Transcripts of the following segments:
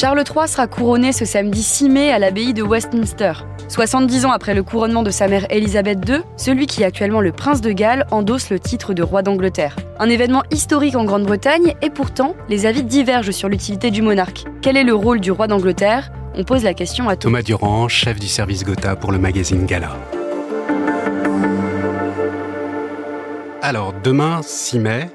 Charles III sera couronné ce samedi 6 mai à l'abbaye de Westminster. 70 ans après le couronnement de sa mère Elisabeth II, celui qui est actuellement le prince de Galles endosse le titre de roi d'Angleterre. Un événement historique en Grande-Bretagne et pourtant, les avis divergent sur l'utilité du monarque. Quel est le rôle du roi d'Angleterre? On pose la question à Thomas Durand, chef du service Gotha pour le magazine Gala. Alors, demain, 6 mai,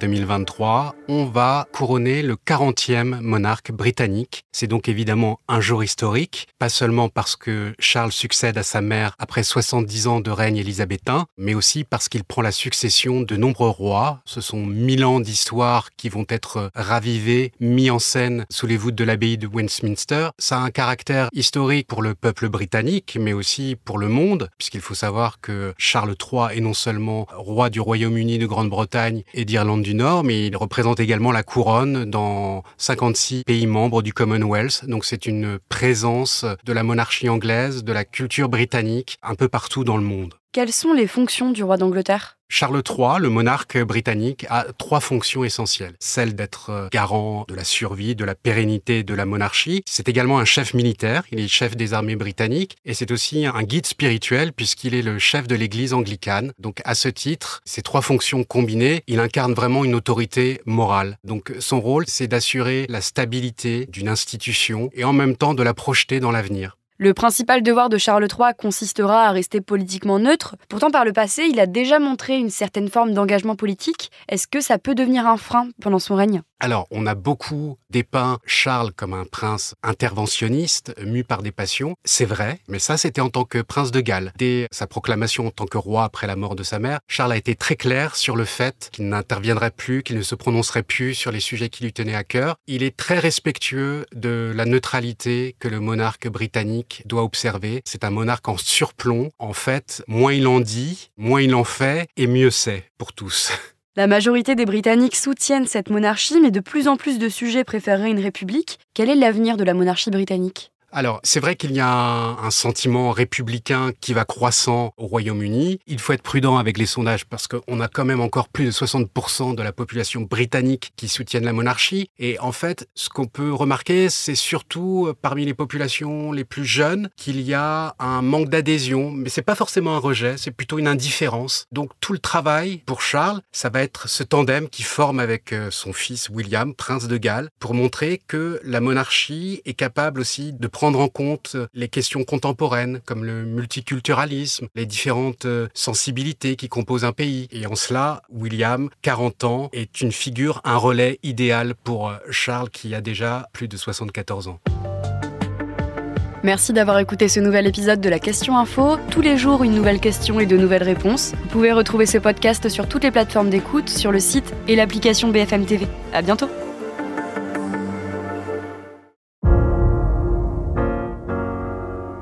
2023, euh, on va couronner le 40e monarque britannique. C'est donc évidemment un jour historique, pas seulement parce que Charles succède à sa mère après 70 ans de règne élisabétain, mais aussi parce qu'il prend la succession de nombreux rois. Ce sont mille ans d'histoire qui vont être ravivés, mis en scène sous les voûtes de l'abbaye de Westminster. Ça a un caractère historique pour le peuple britannique, mais aussi pour le monde, puisqu'il faut savoir que Charles III est non seulement roi du Royaume-Uni de Grande-Bretagne et du Nord, mais il représente également la couronne dans 56 pays membres du Commonwealth. Donc c'est une présence de la monarchie anglaise, de la culture britannique un peu partout dans le monde. Quelles sont les fonctions du roi d'Angleterre? Charles III, le monarque britannique, a trois fonctions essentielles. Celle d'être euh, garant de la survie, de la pérennité de la monarchie. C'est également un chef militaire, il est chef des armées britanniques, et c'est aussi un guide spirituel puisqu'il est le chef de l'église anglicane. Donc à ce titre, ces trois fonctions combinées, il incarne vraiment une autorité morale. Donc son rôle, c'est d'assurer la stabilité d'une institution et en même temps de la projeter dans l'avenir. Le principal devoir de Charles III consistera à rester politiquement neutre. Pourtant, par le passé, il a déjà montré une certaine forme d'engagement politique. Est-ce que ça peut devenir un frein pendant son règne? Alors, on a beaucoup dépeint Charles comme un prince interventionniste, mu par des passions. C'est vrai, mais ça, c'était en tant que prince de Galles. Dès sa proclamation en tant que roi après la mort de sa mère, Charles a été très clair sur le fait qu'il n'interviendrait plus, qu'il ne se prononcerait plus sur les sujets qui lui tenaient à cœur. Il est très respectueux de la neutralité que le monarque britannique doit observer. C'est un monarque en surplomb. En fait, moins il en dit, moins il en fait, et mieux c'est pour tous. La majorité des Britanniques soutiennent cette monarchie, mais de plus en plus de sujets préféreraient une république. Quel est l'avenir de la monarchie britannique? Alors, c'est vrai qu'il y a un, sentiment républicain qui va croissant au Royaume-Uni. Il faut être prudent avec les sondages parce qu'on a quand même encore plus de 60% de la population britannique qui soutiennent la monarchie. Et en fait, ce qu'on peut remarquer, c'est surtout euh, parmi les populations les plus jeunes qu'il y a un manque d'adhésion. Mais c'est pas forcément un rejet, c'est plutôt une indifférence. Donc, tout le travail pour Charles, ça va être ce tandem qui forme avec euh, son fils William, prince de Galles, pour montrer que la monarchie est capable aussi de prendre en compte les questions contemporaines comme le multiculturalisme, les différentes euh, sensibilités qui composent un pays. Et en cela, William, 40 ans, est une figure, un relais idéal pour euh, Charles qui a déjà plus de 74 ans. Merci d'avoir écouté ce nouvel épisode de la Question Info. Tous les jours, une nouvelle question et de nouvelles réponses. Vous pouvez retrouver ce podcast sur toutes les plateformes d'écoute, sur le site et l'application BFM TV. À bientôt!